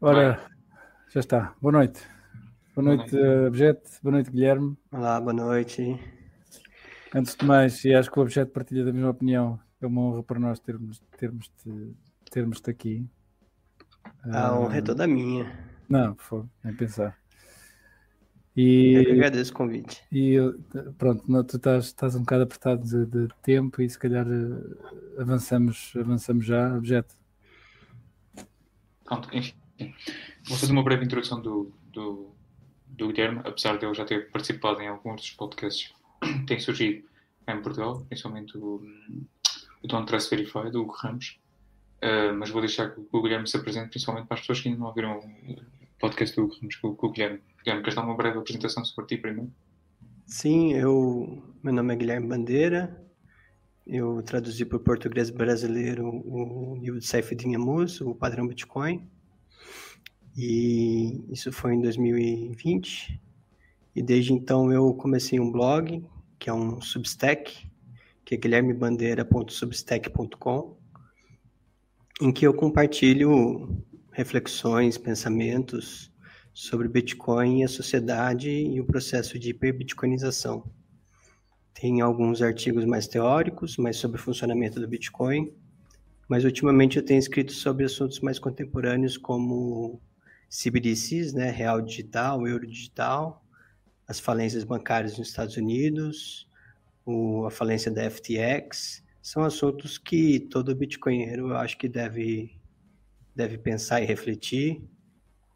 Ora, já está. Boa noite. Boa noite, noite. Objeto. Boa noite, Guilherme. Olá, boa noite. Antes de mais, e acho que o Objeto partilha da mesma opinião, é uma honra para nós termos, termos, -te, termos -te aqui. A honra é toda minha. Não, foi, nem pensar. E, Eu que agradeço o convite. E pronto, não, tu estás, estás um bocado apertado de, de, tempo e se calhar eh, avançamos, avançamos já, objeto. Pronto, enfim. Vou fazer uma breve introdução do, do, do Guilherme, apesar de ele já ter participado em alguns dos podcasts que têm surgido em Portugal, principalmente o, o Don't Trust Verify, do Hugo Ramos. Uh, mas vou deixar que o Guilherme se apresente, principalmente para as pessoas que ainda não ouviram o podcast do Hugo Ramos com, com o Guilherme. Guilherme, queres dar uma breve apresentação sobre ti primeiro? Sim, eu, meu nome é Guilherme Bandeira, eu traduzi para o português brasileiro o livro de Saifeddin Amus, o padrão Bitcoin. E isso foi em 2020. E desde então eu comecei um blog, que é um Substack, que é guilhermebandeira.substack.com, em que eu compartilho reflexões, pensamentos sobre Bitcoin a sociedade e o processo de hiperbitcoinização. Tem alguns artigos mais teóricos, mais sobre o funcionamento do Bitcoin, mas ultimamente eu tenho escrito sobre assuntos mais contemporâneos como CBDCs, né, real digital, euro digital, as falências bancárias nos Estados Unidos, o, a falência da FTX, são assuntos que todo bitcoinheiro eu acho que deve, deve pensar e refletir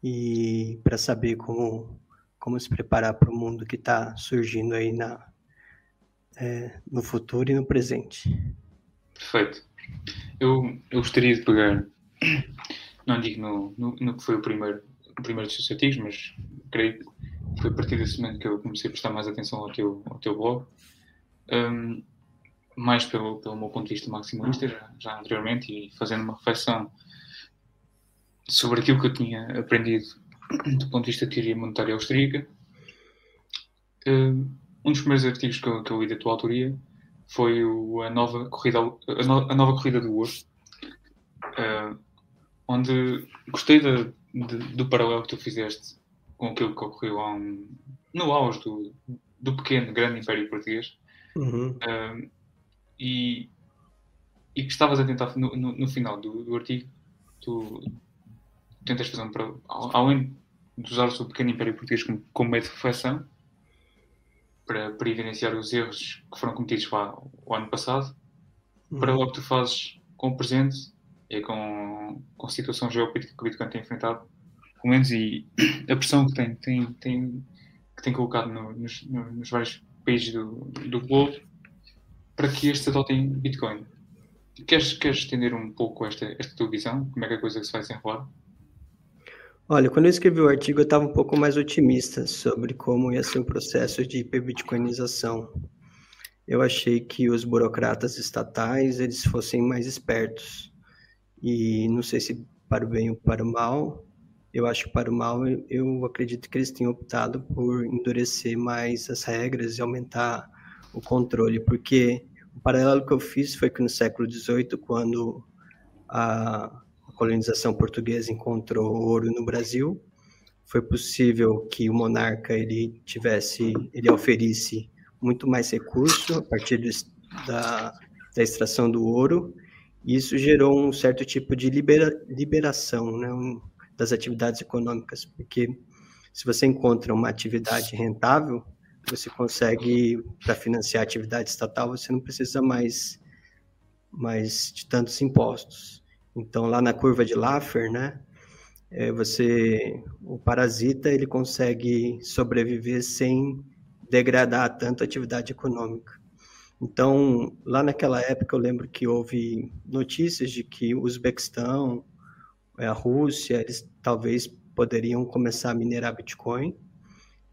e para saber como, como se preparar para o mundo que está surgindo aí na, é, no futuro e no presente. Perfeito. Eu, eu gostaria de pegar, não digo no, no, no que foi o primeiro, o primeiro dos seus artigos, mas creio que foi a partir desse momento que eu comecei a prestar mais atenção ao teu, ao teu blog. Um, mais pelo, pelo meu ponto de vista maximalista, já, já anteriormente, e fazendo uma reflexão sobre aquilo que eu tinha aprendido do ponto de vista de teoria monetária austríaca. Um, um dos primeiros artigos que eu, que eu li da tua autoria foi o, a, nova corrida, a, no, a nova corrida do ouro, uh, onde gostei de, de, do paralelo que tu fizeste com aquilo que ocorreu um, no auge do, do pequeno, grande Império Português. Uhum. Uh, e, e que estavas a tentar, no, no, no final do, do, artigo, tu tentas fazer um paralelo, além de usar o pequeno Império Português como, como meio de reflexão, para, para evidenciar os erros que foram cometidos lá o ano passado, uhum. para logo tu fazes com o presente e com, com a situação geopolítica que o Bitcoin tem enfrentado, pelo menos, e a pressão que tem, tem, tem, que tem colocado no, nos, nos, vários países do, do globo para que estes adotem Bitcoin. Queres, queres estender um pouco esta, esta tua visão? Como é que a coisa se vai desenrolar? Olha, quando eu escrevi o artigo, eu estava um pouco mais otimista sobre como ia ser o processo de hiperbitcoinização. Eu achei que os burocratas estatais eles fossem mais espertos. E não sei se para o bem ou para o mal, eu acho que para o mal, eu acredito que eles tenham optado por endurecer mais as regras e aumentar o controle, porque o paralelo que eu fiz foi que no século XVIII, quando a colonização portuguesa encontrou ouro no Brasil, foi possível que o monarca ele tivesse, ele oferisse muito mais recurso a partir do, da, da extração do ouro, isso gerou um certo tipo de libera, liberação né, um, das atividades econômicas, porque se você encontra uma atividade rentável, você consegue, para financiar a atividade estatal, você não precisa mais, mais de tantos impostos. Então, lá na curva de Laffer, né, é, você, o parasita, ele consegue sobreviver sem degradar tanto a atividade econômica. Então, lá naquela época, eu lembro que houve notícias de que o Uzbequistão, é, a Rússia, eles talvez poderiam começar a minerar Bitcoin,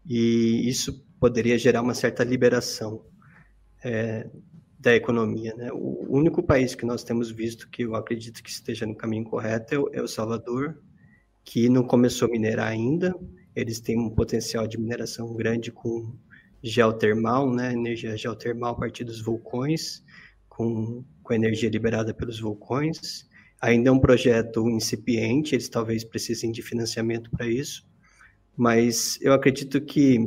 e isso poderia gerar uma certa liberação é, da economia. Né? O único país que nós temos visto que eu acredito que esteja no caminho correto é o, é Salvador, que não começou a minerar ainda. Eles têm um potencial de mineração grande com geotermal, né? energia geotermal a partir dos vulcões, com, com energia liberada pelos vulcões. ainda é um projeto incipiente, eles talvez precisem de financiamento para isso, mas eu acredito que,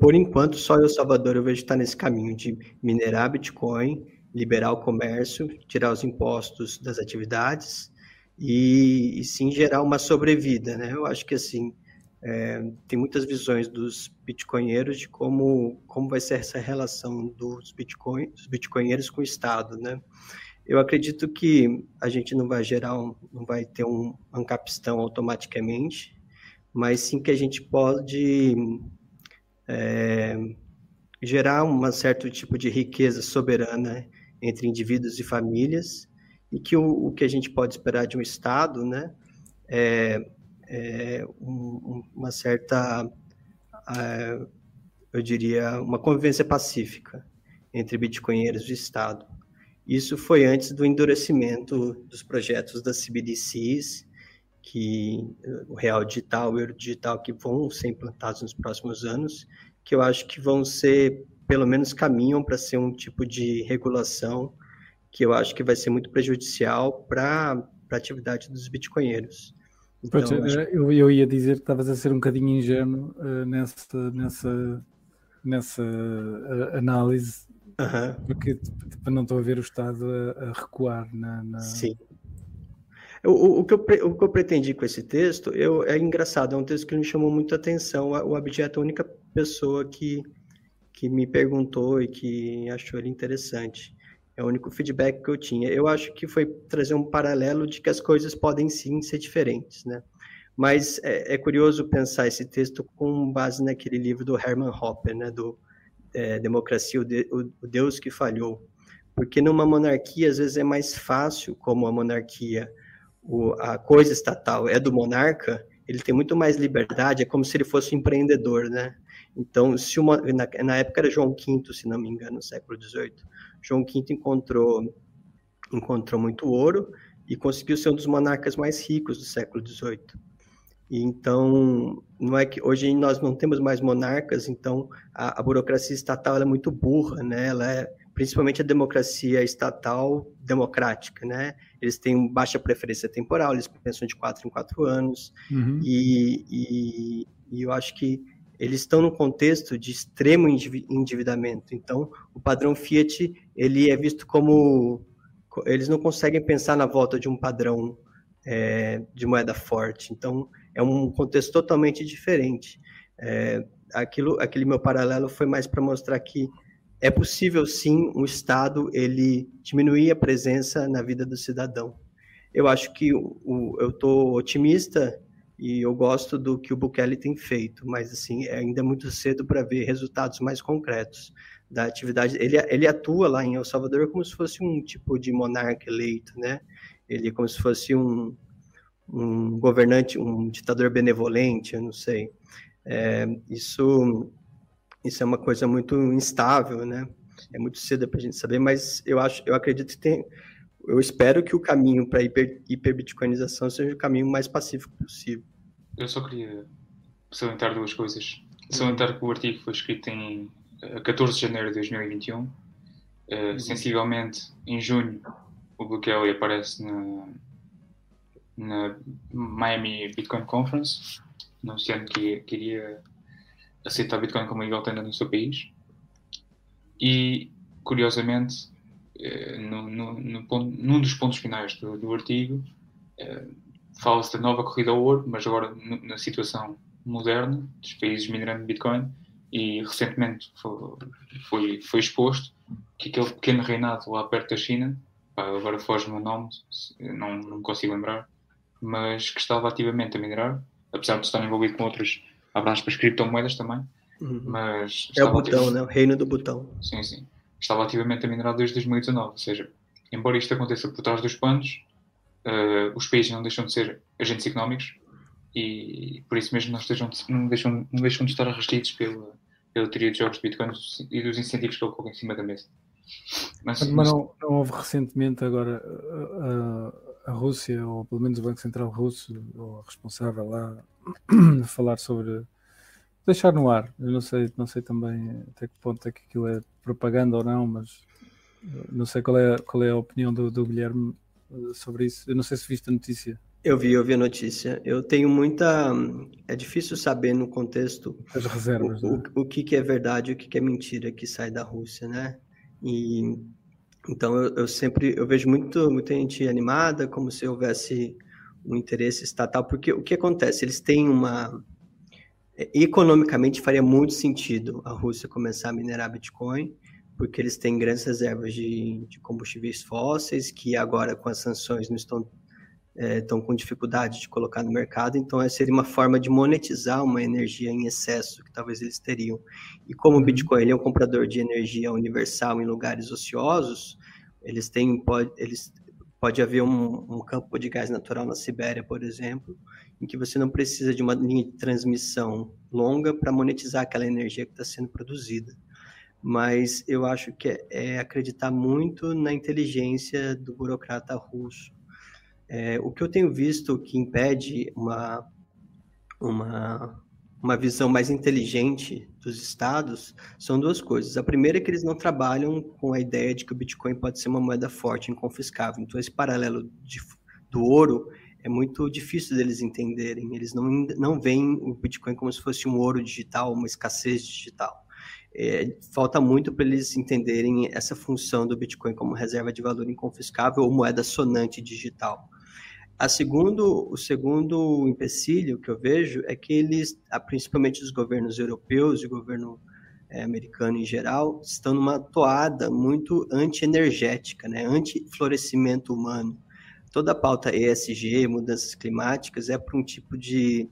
por enquanto, só El Salvador eu vejo estar nesse caminho de minerar Bitcoin, liberar o comércio, tirar os impostos das atividades e, e sim gerar uma sobrevida, né? Eu acho que assim é, tem muitas visões dos bitcoinheiros de como como vai ser essa relação dos bitcoin dos bitcoinheiros com o Estado, né? Eu acredito que a gente não vai gerar um, não vai ter um ancapistão automaticamente, mas sim que a gente pode é, gerar um certo tipo de riqueza soberana entre indivíduos e famílias, e que o, o que a gente pode esperar de um Estado, né, é, é um, uma certa, é, eu diria, uma convivência pacífica entre bitcoinheiros e Estado. Isso foi antes do endurecimento dos projetos das CBDCs, que o real digital, o euro digital, que vão ser implantados nos próximos anos, que eu acho que vão ser pelo menos caminham para ser um tipo de regulação que eu acho que vai ser muito prejudicial para a atividade dos bitcoinheiros. Então, acho... eu, eu, ia dizer que estavas a ser um bocadinho ingênuo uh, nessa, nessa, nessa uh, análise, porque tipo, não estou a ver o Estado a, a recuar na, na... Sim. O, o, que eu, o que eu pretendi com esse texto eu, é engraçado, é um texto que me chamou muito a atenção. O Abjeto é a única pessoa que que me perguntou e que achou ele interessante. É o único feedback que eu tinha. Eu acho que foi trazer um paralelo de que as coisas podem sim ser diferentes, né? Mas é, é curioso pensar esse texto com base naquele livro do Hermann Hopper, né? Do é, Democracia, o, de, o Deus que falhou. Porque numa monarquia, às vezes é mais fácil, como a monarquia, o, a coisa estatal é do monarca, ele tem muito mais liberdade, é como se ele fosse um empreendedor, né? Então, se uma, na, na, época era João V, se não me engano, no século XVIII, João V encontrou, encontrou muito ouro e conseguiu ser um dos monarcas mais ricos do século XVIII. E então, não é que hoje nós não temos mais monarcas, então a, a burocracia estatal é muito burra, né? Ela é principalmente a democracia estatal democrática, né? Eles têm baixa preferência temporal, eles pensam de quatro em quatro anos, uhum. e, e, e eu acho que eles estão num contexto de extremo endividamento. Então, o padrão Fiat ele é visto como eles não conseguem pensar na volta de um padrão é, de moeda forte. Então, é um contexto totalmente diferente. É, aquilo, aquele meu paralelo foi mais para mostrar que é possível sim um Estado ele diminuir a presença na vida do cidadão. Eu acho que o, o eu estou otimista e eu gosto do que o Bukele tem feito, mas assim é ainda muito cedo para ver resultados mais concretos da atividade. Ele, ele atua lá em El Salvador como se fosse um tipo de monarca eleito, né? Ele é como se fosse um, um governante, um ditador benevolente, eu não sei. É, isso, isso é uma coisa muito instável, né? É muito cedo para a gente saber, mas eu acho, eu acredito que tem eu espero que o caminho para hiper, hiperbitcoinização seja o caminho mais pacífico possível. Eu só queria salientar duas coisas. Salientar que o artigo foi escrito em 14 eh, de janeiro de 2021. Uh, eh, uhum. Sensivelmente, em junho, o Bukele aparece na, na Miami Bitcoin Conference, anunciando que, que iria aceitar Bitcoin como legal tenda no seu país. E, curiosamente, eh, no, no, no ponto, num dos pontos finais do, do artigo, eh, fala-se da nova corrida ao ouro, mas agora na situação moderna dos países minerando Bitcoin, e recentemente foi, foi, exposto que aquele pequeno reinado lá perto da China, pá, agora foge-me o nome, não, não consigo lembrar, mas que estava ativamente a minerar, apesar de estar envolvido com outras, abraços para criptomoedas também. Uhum. Mas é o botão, ativamente... né? O reino do botão. Sim, sim estava ativamente a minerar desde 2019. Ou seja, embora isto aconteça por trás dos panos, uh, os países não deixam de ser agentes económicos e por isso mesmo não, estejam, não, deixam, não deixam de estar restritos pela, pela teoria de jogos de Bitcoin e dos incentivos que ele coloca em cima da mesa. Mas, mas não, não, houve recentemente agora a, a, Rússia, ou pelo menos o Banco Central Russo, ou a responsável lá, falar sobre deixar no ar. Eu não sei, não sei também até que ponto é que aquilo é propaganda ou não, mas Não sei qual é, qual é a opinião do, do Guilherme eh, sobre isso. Eu não sei se viste a notícia. Eu vi, eu vi a notícia. Eu tenho muita. É difícil saber no contexto as reservas, o, né? o, o, que, que é verdade e o que, que é mentira que sai da Rússia, né? E então eu, eu, sempre eu vejo muito muita gente animada, como se houvesse um interesse estatal, porque o que acontece? Eles têm uma economicamente faria muito sentido a Rússia começar a minerar Bitcoin, porque eles têm grandes reservas de, de combustíveis fósseis que agora com as sanções não estão estão é, com dificuldade de colocar no mercado, então essa seria uma forma de monetizar uma energia em excesso que talvez eles teriam. E como o uhum. Bitcoin é um comprador de energia universal em lugares ociosos, eles têm pode, eles pode haver um, um campo de gás natural na Sibéria, por exemplo, em que você não precisa de uma linha de transmissão longa para monetizar aquela energia que está sendo produzida. Mas eu acho que é, é acreditar muito na inteligência do burocrata russo é, o que eu tenho visto que impede uma, uma, uma visão mais inteligente dos estados são duas coisas. A primeira é que eles não trabalham com a ideia de que o Bitcoin pode ser uma moeda forte, inconfiscável. Então, esse paralelo de, do ouro é muito difícil deles entenderem. Eles não, não veem o Bitcoin como se fosse um ouro digital, uma escassez digital. É, falta muito para eles entenderem essa função do Bitcoin como reserva de valor inconfiscável ou moeda sonante digital. A segundo, o segundo empecilho que eu vejo é que eles, principalmente os governos europeus e o governo é, americano em geral, estão numa toada muito anti-energética, né? anti-florescimento humano. Toda a pauta ESG, mudanças climáticas, é para um tipo de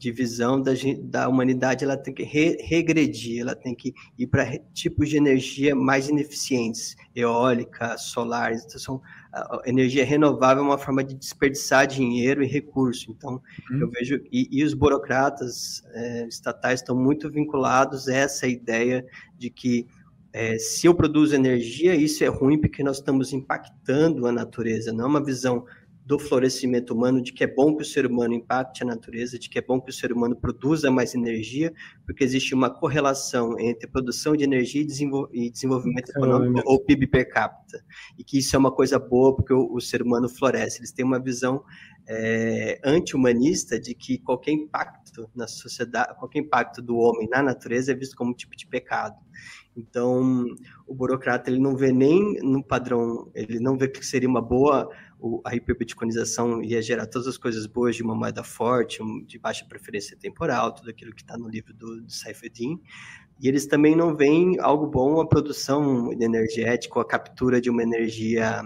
de visão da, da humanidade, ela tem que re, regredir, ela tem que ir para tipos de energia mais ineficientes, eólica, solar, então são, energia renovável é uma forma de desperdiçar dinheiro e recurso. Então, uhum. eu vejo, e, e os burocratas é, estatais estão muito vinculados a essa ideia de que é, se eu produzo energia, isso é ruim porque nós estamos impactando a natureza, não é uma visão do florescimento humano, de que é bom que o ser humano impacte a natureza, de que é bom que o ser humano produza mais energia, porque existe uma correlação entre produção de energia e, desenvol e desenvolvimento econômico, ou PIB per capita, e que isso é uma coisa boa porque o, o ser humano floresce. Eles têm uma visão é, anti-humanista de que qualquer impacto na sociedade, qualquer impacto do homem na natureza é visto como um tipo de pecado. Então, o burocrata ele não vê nem no padrão, ele não vê que seria uma boa a hiperbitcoinização ia gerar todas as coisas boas de uma moeda forte, de baixa preferência temporal, tudo aquilo que está no livro do, do. E eles também não veem algo bom a produção energética, a captura de uma energia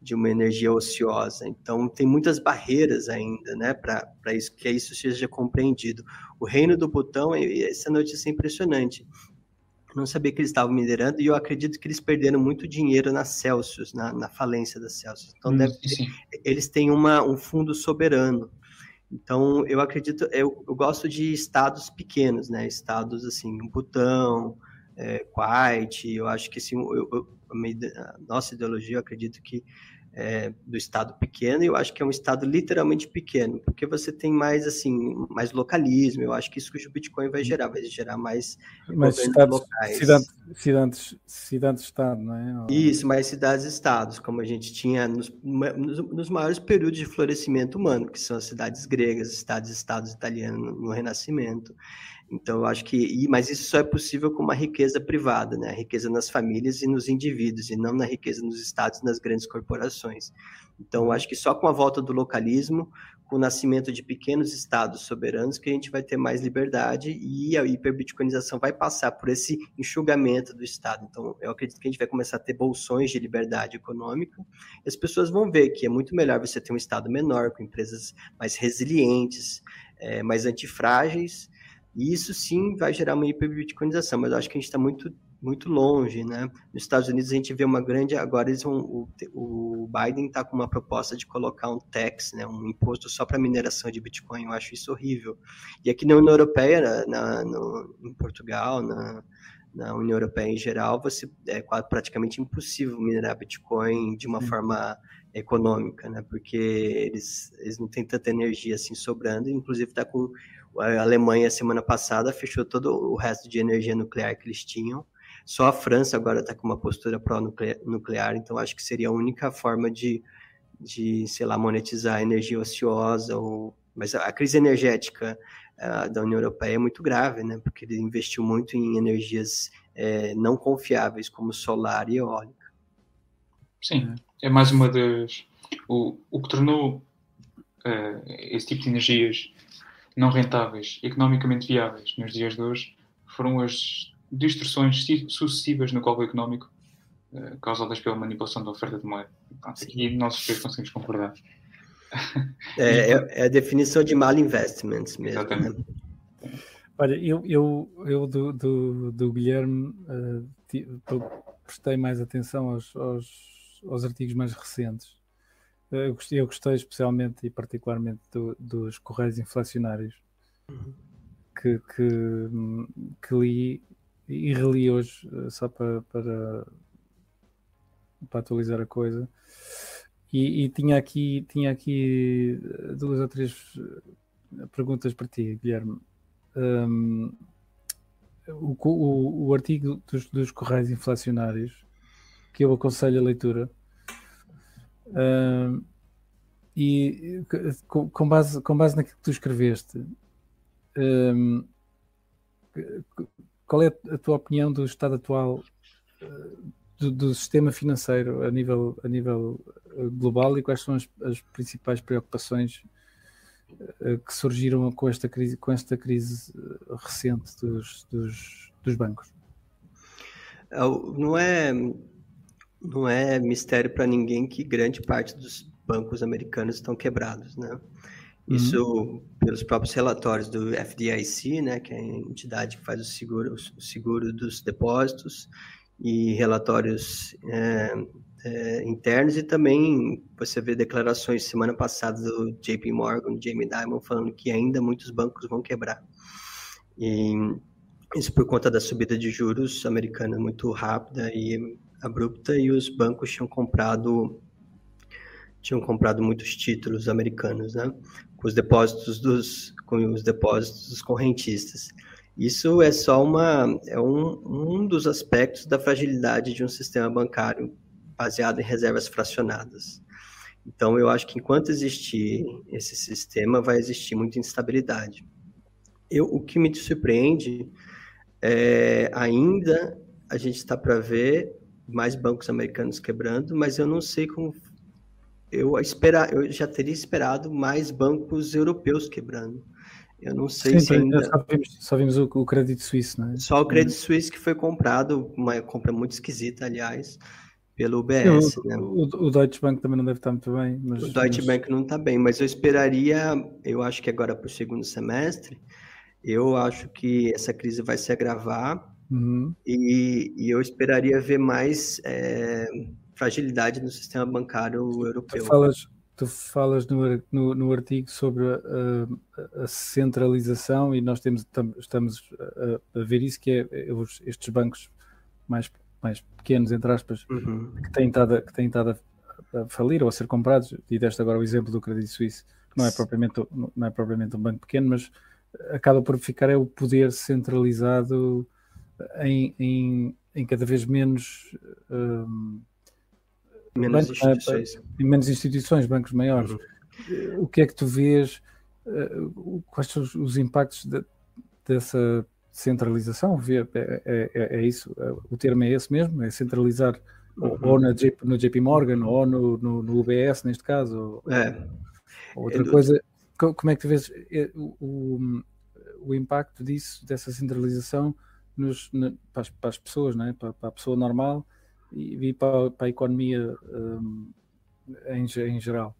de uma energia ociosa. Então tem muitas barreiras ainda, né, para isso que isso seja compreendido. O reino do botão, essa notícia é impressionante não sabia que eles estavam minerando e eu acredito que eles perderam muito dinheiro na Celsius, na, na falência da Celsius. Então, deve ter, eles têm uma, um fundo soberano. Então, eu acredito, eu, eu gosto de estados pequenos, né? Estados assim, Butão, é, Kuwait, eu acho que assim, eu, eu, a nossa ideologia, eu acredito que é, do estado pequeno, e eu acho que é um estado literalmente pequeno, porque você tem mais assim, mais localismo. Eu acho que isso que o Bitcoin vai gerar, vai gerar mais mais estados, locais. Cidades, cidades, cidades estado, não é? Isso, mais cidades estados, como a gente tinha nos, nos, nos, maiores períodos de florescimento humano, que são as cidades gregas, cidades estados italianos no, no Renascimento. Então, eu acho que, mas isso só é possível com uma riqueza privada, né? A riqueza nas famílias e nos indivíduos, e não na riqueza nos estados e nas grandes corporações. Então, eu acho que só com a volta do localismo, com o nascimento de pequenos estados soberanos, que a gente vai ter mais liberdade e a hiperbitcoinização vai passar por esse enxugamento do Estado. Então, eu acredito que a gente vai começar a ter bolsões de liberdade econômica, e as pessoas vão ver que é muito melhor você ter um Estado menor, com empresas mais resilientes, é, mais antifrágeis, e isso sim vai gerar uma hiperbitcoinização, mas eu acho que a gente está muito, muito longe, né? Nos Estados Unidos a gente vê uma grande. Agora eles vão, o, o Biden está com uma proposta de colocar um tax, né? um imposto só para mineração de Bitcoin. Eu acho isso horrível. E aqui na União Europeia, na, no, em Portugal, na, na União Europeia em geral, você é praticamente impossível minerar Bitcoin de uma Sim. forma econômica, né? Porque eles, eles não têm tanta energia assim sobrando, inclusive está com a Alemanha, semana passada, fechou todo o resto de energia nuclear que eles tinham Só a França agora está com uma postura pró-nuclear, então acho que seria a única forma de, de sei lá, monetizar a energia ociosa. Ou... Mas a crise energética uh, da União Europeia é muito grave, né? Porque ele investiu muito em energias é, não confiáveis, como solar e eólica. Sim, é mais uma das. O, o que tornou uh, esse tipo de energias não rentáveis, economicamente viáveis nos dias de hoje, foram as distorções sucessivas no cálculo económico uh, causadas pela manipulação da oferta de moeda. Pronto, aqui nós três conseguimos concordar. É, é, é, a definição de mal investments mesmo. Né? Exatamente. Né? Olha, eu, eu, eu do, do, do Guilherme uh, prestei mais atenção aos, aos, aos artigos mais recentes. Eu, gostei, especialmente e particularmente do, dos correios inflacionários uhum. que, que, que, li e reli hoje uh, só para, para, para atualizar a coisa. E, e, tinha, aqui, tinha aqui duas ou três perguntas para ti, Guilherme um, o, o, o, artigo dos, dos Correios Inflacionários, que eu aconselho a leitura, um, e com, base, com base naquilo que tu escreveste, qual é a tua opinião do estado atual do, do, sistema financeiro a nível, a nível global e quais são as, as principais preocupações eh, que surgiram com esta crise, com esta crise recente dos, dos, dos bancos? Não é, não é mistério para ninguém que grande parte dos bancos americanos estão quebrados, né? Uhum. Isso uhum. pelos próprios relatórios do FDIC, né, que é a entidade que faz o seguro, o seguro dos depósitos, e relatórios é, é, internos e também você vê declarações semana passada do JP Morgan, Jamie Dimon, falando que ainda muitos bancos vão quebrar. E isso por conta da subida de juros americana muito rápida e abrupta e os bancos tinham comprado tinham comprado muitos títulos americanos, né? Com os depósitos dos com os depósitos dos correntistas. Isso é só uma é um, um dos aspectos da fragilidade de um sistema bancário baseado em reservas fracionadas. Então, eu acho que enquanto existir esse sistema, vai existir muita instabilidade. Eu, o que me surpreende é ainda a gente está para ver mais bancos americanos quebrando, mas eu não sei como eu esperar, eu já teria esperado mais bancos europeus quebrando. Eu não sei Sim, se ainda... Só vimos, só vimos o, o Credit Suisse, né? Só o Credit Suisse que foi comprado, uma compra muito esquisita, aliás, pelo UBS. o, né? o, o, Deutsche Bank também não deve estar muito bem. Mas, o Deutsche mas... Bank não está bem, mas eu esperaria, eu acho que agora para o segundo semestre, eu acho que essa crise vai se agravar uhum. e, e, eu esperaria ver mais é, fragilidade no sistema bancário europeu. Tu falas, tu falas no, no, no artigo sobre a, a, centralização e nós temos, estamos a, a ver isso, que é, é estes bancos mais mais pequenos, entre aspas, uhum. que têm estado, que têm estado a, a, falir ou a ser comprados, e deste agora o exemplo do Credit Suisse, não é propriamente, não é propriamente um banco pequeno, mas acaba por ficar é o poder centralizado em, em, em cada vez menos um, menos bancos, instituições. Em menos instituições, bancos maiores. Uhum. O que é que tu vês? Uh, quais são os, os impactos de, dessa centralização, é, é, é, é, isso, é, o termo é esse mesmo, é centralizar uhum. ou, na JP, no JP Morgan ou no, no, no UBS neste caso. É. Ou outra coisa, como é que tu vês o, o, o impacto disso, dessa centralização nos, na, para, as, para, as, pessoas, né? para, para a pessoa normal e, e para, para, a economia um, em, em geral?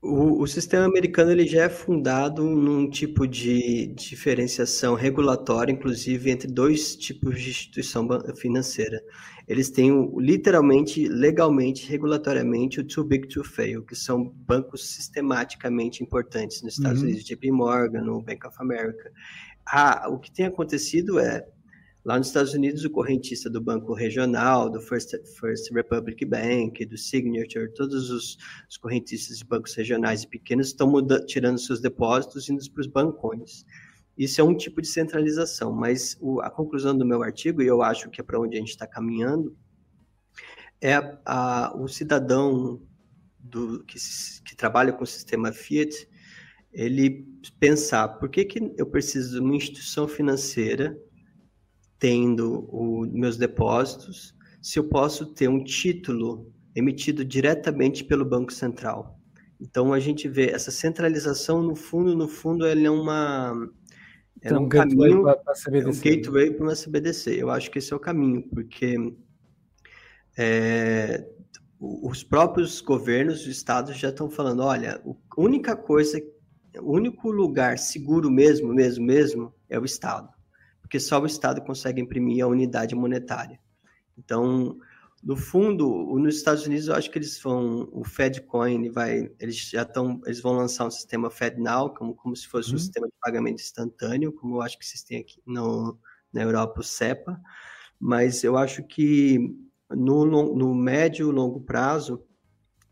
O, o, sistema americano ele já é fundado num tipo de diferenciação regulatória, inclusive entre dois tipos de instituição financeira. Eles têm literalmente, legalmente, regulatoriamente, o too big to fail, que são bancos sistematicamente importantes nos Estados uhum. Unidos, JP Morgan, o Bank of America. Ah, o que tem acontecido é Lá nos Estados Unidos, o correntista do Banco Regional, do First, First Republic Bank, do Signature, todos os, os correntistas de bancos regionais e pequenos estão tirando seus depósitos e indo para os bancões. Isso é um tipo de centralização, mas o, a conclusão do meu artigo, e eu acho que é para onde a gente está caminhando, é a, a, o cidadão do, que, que, trabalha com o sistema Fiat, ele pensar por que, que eu preciso de uma instituição financeira tendo os meus depósitos, se eu posso ter um título emitido diretamente pelo Banco Central. Então a gente vê essa centralização no fundo, no fundo ele é uma é então, um caminho para. É um gateway para uma CBDC. Eu acho que esse é o caminho, porque é, os próprios governos, os estados já estão falando, olha, a única coisa, o único lugar seguro mesmo, mesmo, mesmo, é o estado, porque só o estado consegue imprimir a unidade monetária. Então, no fundo, nos Estados Unidos, eu acho que eles vão, o FedCoin vai, eles já estão, eles vão lançar um sistema FedNow, como, como se fosse uhum. um sistema de pagamento instantâneo, como eu acho que vocês têm aqui no, na Europa, o SEPA, mas eu acho que no, no médio e longo prazo,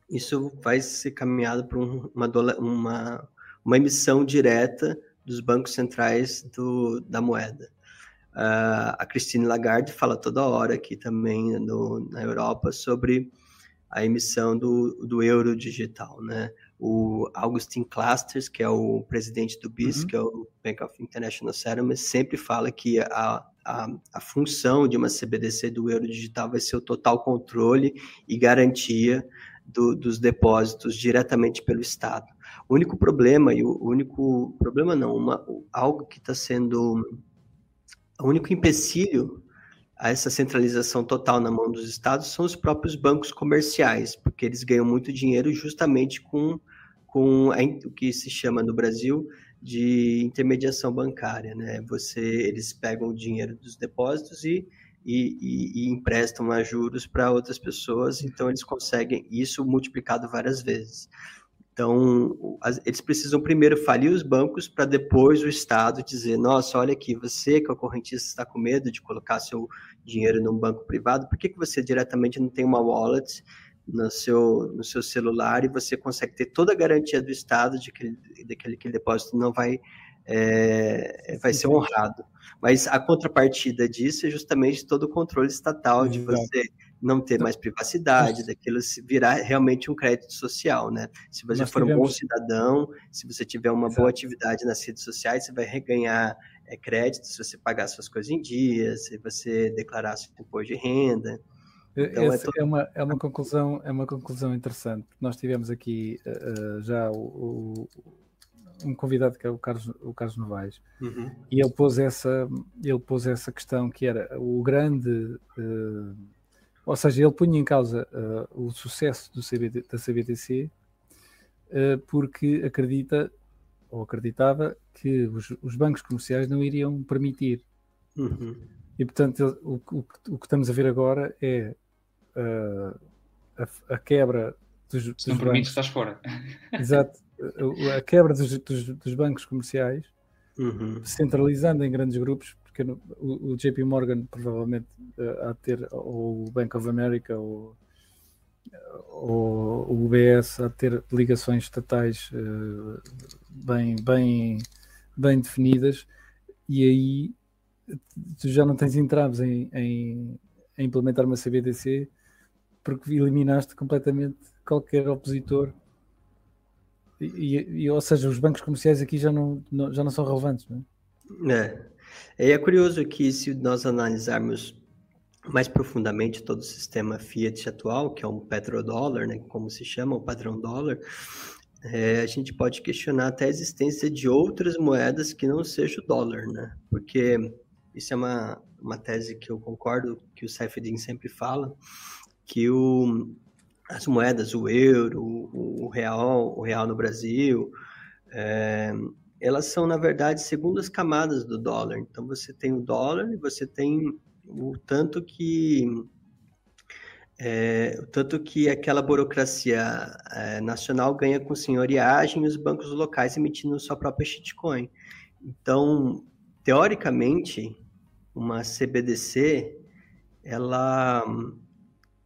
isso vai ser caminhado para uma, uma, uma emissão direta dos bancos centrais do, da moeda. Uh, a Christine Lagarde fala toda hora aqui também no, na Europa sobre a emissão do, do euro digital, né? O Augustin Clusters, que é o presidente do BIS, uhum. que é o Bank of International Settlements, sempre fala que a, a, a função de uma CBDC do euro digital vai ser o total controle e garantia do, dos depósitos diretamente pelo Estado. O único problema, e o único problema não, uma, algo que está sendo o único empecilho a essa centralização total na mão dos estados são os próprios bancos comerciais, porque eles ganham muito dinheiro justamente com, com a, o que se chama no Brasil de intermediação bancária, né? Você, eles pegam o dinheiro dos depósitos e, e, e, e emprestam a juros para outras pessoas, então eles conseguem isso multiplicado várias vezes. Então, eles precisam primeiro falir os bancos para depois o Estado dizer: nossa, olha aqui, você que é o correntista está com medo de colocar seu dinheiro num banco privado, por que, que você diretamente não tem uma wallet no seu, no seu celular e você consegue ter toda a garantia do Estado de que, de que aquele depósito não vai, é, vai ser honrado? Mas a contrapartida disso é justamente todo o controle estatal de você não ter então, mais privacidade, daquilo virar realmente um crédito social, né? Se você for tivemos... um bom cidadão, se você tiver uma Exato. boa atividade nas redes sociais, você vai reganhar é, crédito se você pagar suas coisas em dia, se você declarar seu imposto de renda. Então, é, todo... é, uma, é, uma conclusão, é uma conclusão interessante. Nós tivemos aqui uh, já o, o, um convidado que é o Carlos, o Carlos Novaes, uhum. e ele pôs, essa, ele pôs essa questão que era o grande uh, ou seja, ele punha em causa uh, o sucesso do CBT, da CBTC uh, eh, porque acredita ou acreditava que os, os, bancos comerciais não iriam permitir. Uhum. E portanto, ele, o, o, o, que estamos a ver agora é uh, a, a, quebra dos, Se não bancos. estás fora. Exato. A, a quebra dos, dos, dos bancos comerciais, uhum. centralizando em grandes grupos, porque o, o, JP Morgan provavelmente uh, há de ter, ou o Bank of America, ou, ou o UBS há de ter ligações estatais uh, bem, bem, bem definidas, e aí tu já não tens entraves em, em, em implementar uma CBDC porque eliminaste completamente qualquer opositor e, e, ou seja, os bancos comerciais aqui já não, não já não são relevantes, não é? é. É, é curioso que se nós analisarmos mais profundamente todo o sistema Fiat atual, que é um petrodólar, né, como se chama, o padrão dólar, é, a gente pode questionar até a existência de outras moedas que não seja o dólar, né? Porque isso é uma, uma tese que eu concordo, que o Saifedin sempre fala, que o, as moedas, o euro, o, o real, o real no Brasil, é, elas são, na verdade, segundas camadas do dólar. Então, você tem o dólar e você tem o tanto que é, o tanto que aquela burocracia é, nacional ganha com senhoriagem e os bancos locais emitindo sua própria shitcoin. Então, teoricamente, uma CBDC, ela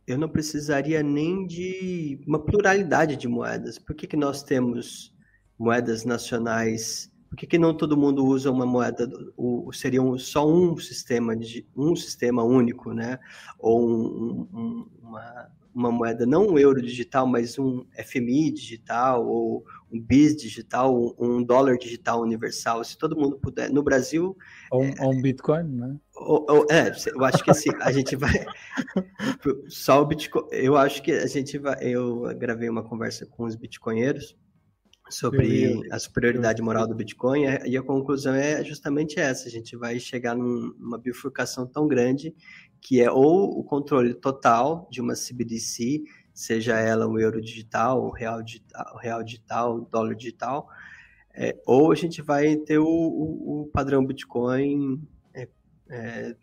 eu não precisaria nem de uma pluralidade de moedas. Por que, que nós temos moedas nacionais. Por que, que não todo mundo usa uma moeda, o, seria um, só um sistema, de, um sistema único, né? Ou um, um, uma, uma moeda, não um euro digital, mas um FMI digital, ou um BIS digital, um dólar digital universal, se todo mundo puder. No Brasil. Ou, é, ou um Bitcoin, né? Ou, ou, é, eu acho que assim, a gente vai. Só o Bitcoin. Eu acho que a gente vai. Eu gravei uma conversa com os bitcoinheiros sobre a superioridade moral do Bitcoin e a conclusão é justamente essa: a gente vai chegar numa bifurcação tão grande que é ou o controle total de uma CBDC seja ela o euro digital, o real digital, o real digital, dólar digital, é, ou a gente vai ter o, o, o padrão Bitcoin, é, é,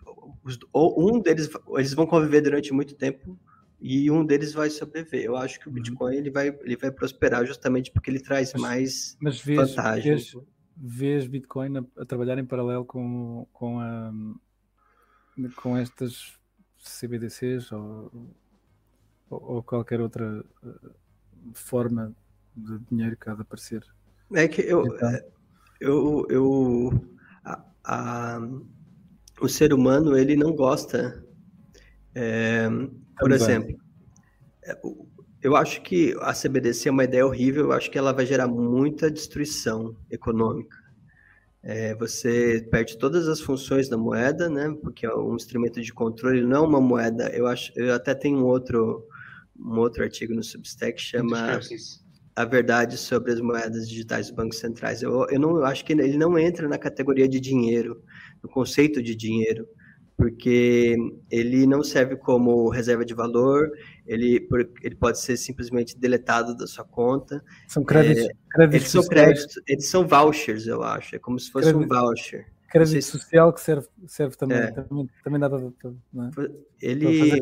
os, ou um deles, eles vão conviver durante muito tempo e um deles vai sobreviver. Eu acho que o uhum. Bitcoin ele vai, ele vai prosperar justamente porque ele traz mas, mais mas vês, vantagens. Vês, vês Bitcoin a, a, trabalhar em paralelo com, com, a, com estas CBDCs ou ou, qualquer outra eh, forma de dinheiro que há de aparecer. É que eu, então... Eh, eu, eu a, a, o ser humano ele não gosta, é, por exemplo, eu acho que a CBDC é uma ideia horrível, eu acho que ela vai gerar muita destruição econômica. É, você perde todas as funções da moeda, né? Porque é um instrumento de controle, não é uma moeda. Eu acho, eu até tenho um outro um outro artigo no Substack que chama A Verdade sobre as Moedas Digitais dos Bancos Centrais. Eu, eu, não, eu acho que ele não entra na categoria de dinheiro, no conceito de dinheiro, porque ele não serve como reserva de valor, ele, ele pode ser simplesmente deletado da sua conta. São créditos, é, créditos eles são créditos, eles são vouchers, eu acho, é como se fosse crédito, um voucher. Crédito social que serve, serve também, é. também, também dá para, né? ele.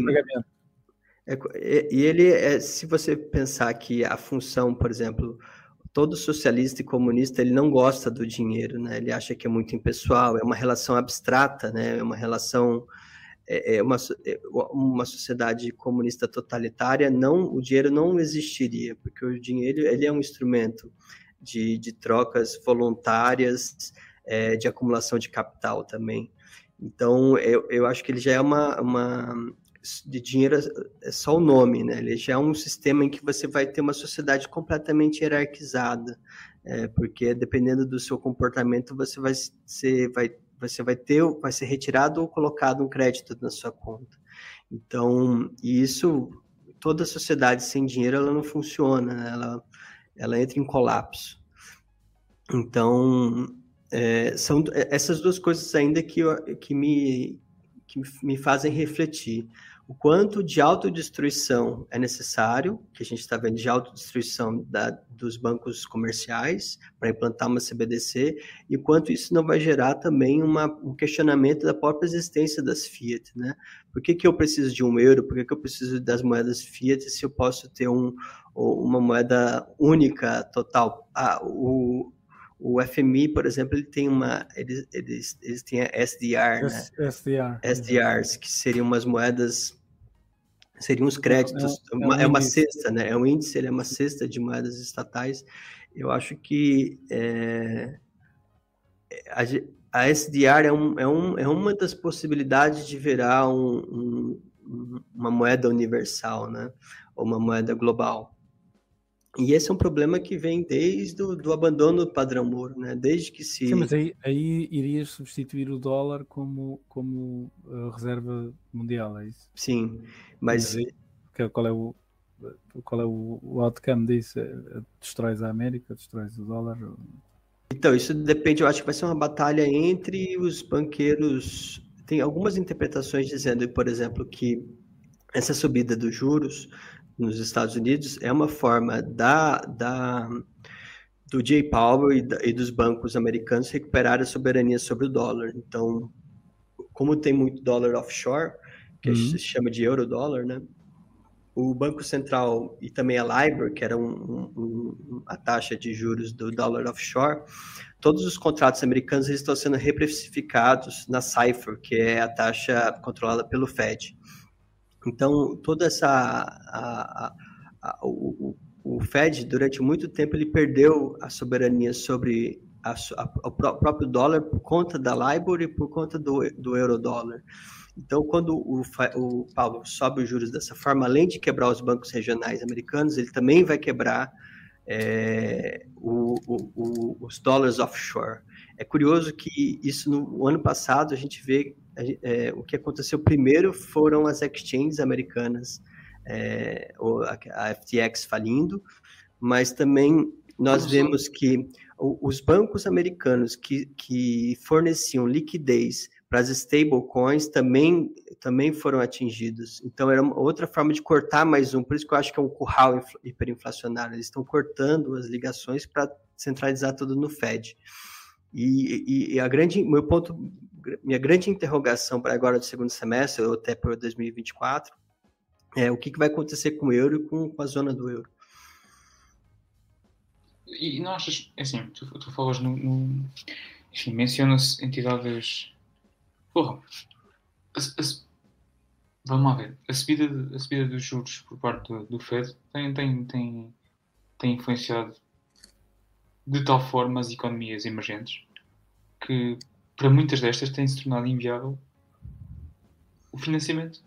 É, e ele, é, se você pensar que a função, por exemplo, todo socialista e comunista ele não gosta do dinheiro, né? Ele acha que é muito impessoal, é uma relação abstrata, né? É uma relação é, é uma, é, uma sociedade comunista totalitária não o dinheiro não existiria porque o dinheiro ele é um instrumento de, de trocas voluntárias é, de acumulação de capital também então eu, eu acho que ele já é uma, uma de dinheiro é só o nome, né? Ele já é um sistema em que você vai ter uma sociedade completamente hierarquizada, é, porque dependendo do seu comportamento você vai ser, vai, você vai ter, vai ser retirado ou colocado um crédito na sua conta. Então, isso, toda sociedade sem dinheiro ela não funciona, né? ela, ela entra em colapso. Então, é, são essas duas coisas ainda que, que me que me fazem refletir o quanto de autodestruição é necessário, que a gente está vendo de autodestruição da, dos bancos comerciais para implantar uma CBDC, e o quanto isso não vai gerar também uma, um questionamento da própria existência das Fiat. Né? Por que, que eu preciso de um euro? Por que, que eu preciso das moedas Fiat se eu posso ter um, uma moeda única, total? Ah, o, o FMI, por exemplo, ele tem uma, eles, eles, eles têm a SDR, né? SDR. SDRs, que seriam umas moedas seriam os créditos, é, é, uma, é uma cesta, né? É um índice, ele é uma cesta de moedas estatais. Eu acho que é, a, a, SDR é, um, é, um, é uma das possibilidades de virar um, um, uma moeda universal, né? Ou uma moeda global. E esse é um problema que vem desde o do abandono do padrão Moro, né? Desde que se. Sim, mas aí, aí irias substituir o dólar como, como uh, reserva mundial, é isso? Sim, mas. Aí, qual é o. Qual é o, o outcome disso? É, é, destróis a América, destróis o dólar? Então, isso depende, eu acho que vai ser uma batalha entre os banqueiros. Tem algumas interpretações dizendo, por exemplo, que essa subida dos juros nos Estados Unidos é uma forma da, da do Jay Powell e, da, e, dos bancos americanos recuperar a soberania sobre o dólar. Então, como tem muito dólar offshore, que uhum. se chama de euro-dólar, né? O Banco Central e também a LIBOR, que era um, um, a taxa de juros do dólar offshore, todos os contratos americanos estão sendo reprecificados na Cipher, que é a taxa controlada pelo Fed. Então, toda essa. A, a, a, o, o Fed, durante muito tempo, ele perdeu a soberania sobre o próprio dólar por conta da LIBOR e por conta do, do euro-dólar. Então, quando o, o Paulo sobe os juros dessa forma, além de quebrar os bancos regionais americanos, ele também vai quebrar é, o, o, os dólares offshore. É curioso que isso no ano passado a gente vê é, o que aconteceu primeiro foram as exchanges americanas, é, a FTX falindo, mas também nós vemos que os bancos americanos que, que forneciam liquidez para as stablecoins também, também foram atingidos. Então, era outra forma de cortar mais um. Por isso que eu acho que é um curral hiperinflacionário. Eles estão cortando as ligações para centralizar tudo no Fed. E, e, e, a grande, meu ponto, minha grande interrogação para agora do segundo semestre, ou até para 2024, é o que, que vai acontecer com o euro e com, com a zona do euro. E não achas, é assim, tu, tu falas no. no enfim, menciona-se entidades. Porra, a, a, vamos lá ver. A subida, a subida dos juros por parte do, do Fed tem, tem, tem, tem influenciado de tal forma as economias emergentes que para muitas destas tem se tornado inviável o financiamento.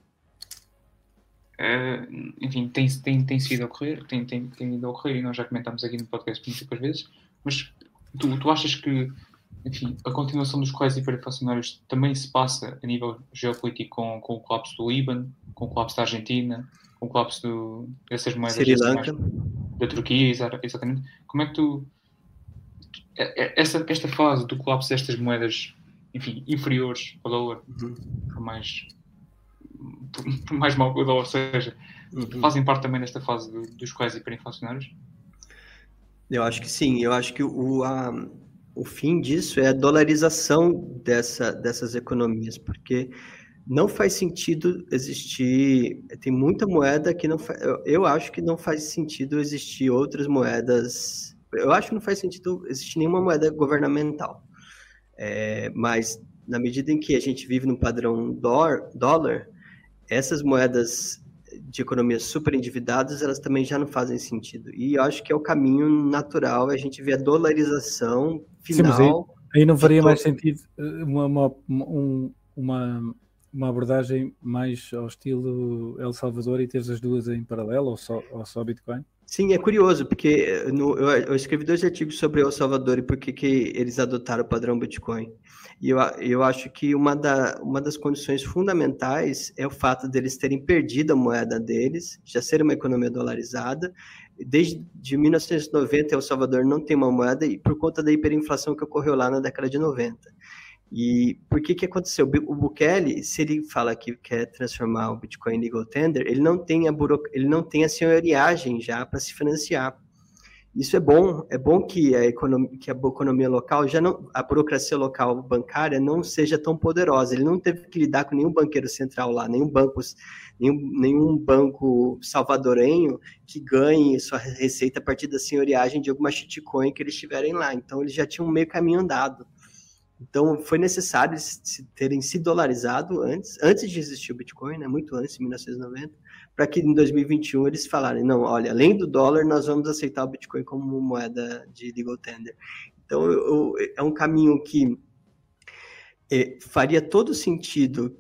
Uh, enfim, tem, tem, tem sido a ocorrer, tem, tem, tem ido a ocorrer e nós já comentámos aqui no podcast muitas vezes, mas tu, tu achas que enfim, a continuação dos quais hiperinflacionários também se passa a nível geopolítico com, com o colapso do Líbano, com o colapso da Argentina, com o colapso do, dessas moedas Sri Lanka. da Turquia, exatamente. Como é que tu essa, esta fase do colapso destas moedas, enfim, inferiores ao dólar, uhum. por mais por mais mal que o dólar seja, uhum. fazem parte também desta fase do, dos quais hiperinflacionários? Eu acho que sim. Eu acho que o, a, o fim disso é a dolarização dessa, dessas economias, porque não faz sentido existir. Tem muita moeda que não. Eu, eu acho que não faz sentido existir outras moedas eu acho que não faz sentido existir nenhuma moeda governamental. É, mas na medida em que a gente vive num padrão dólar, dólar, essas moedas de economias super endividadas, elas também já não fazem sentido. E eu acho que é o caminho natural a gente ver a dolarização final. Sim, aí, aí, não faria mais sentido eh, uma, uma, uma, uma, abordagem mais ao estilo El Salvador e ter as duas em paralelo, ou só, ou só Bitcoin? Sim, é curioso, porque eh, no, eu, eu, escrevi dois artigos sobre El Salvador e por que, que eles adotaram o padrão Bitcoin. E eu, eu acho que uma, da, uma das condições fundamentais é o fato deles terem perdido a moeda deles, já ser uma economia dolarizada. Desde de 1990, El Salvador não tem uma moeda e por conta da hiperinflação que ocorreu lá na década de 90. E por que que aconteceu? O Bukele, se ele fala que quer transformar o Bitcoin em legal tender, ele não tem a buro... ele não tem a senhoriagem já para se financiar. Isso é bom, é bom que a economia, que a economia local já não, a burocracia local bancária não seja tão poderosa. Ele não teve que lidar com nenhum banqueiro central lá, nenhum banco, nenhum, nenhum banco salvadorenho que ganhe sua receita a partir da senhoriagem de alguma shitcoin que eles tiverem lá. Então eles já tinham um meio caminho andado. Então, foi necessário se terem se dolarizado antes, antes de existir o Bitcoin, né, muito antes, em 1990, para que em 2021 eles falarem, não, olha, além do dólar, nós vamos aceitar o Bitcoin como moeda de legal tender. Então, eu, eu, é um caminho que é, faria todo sentido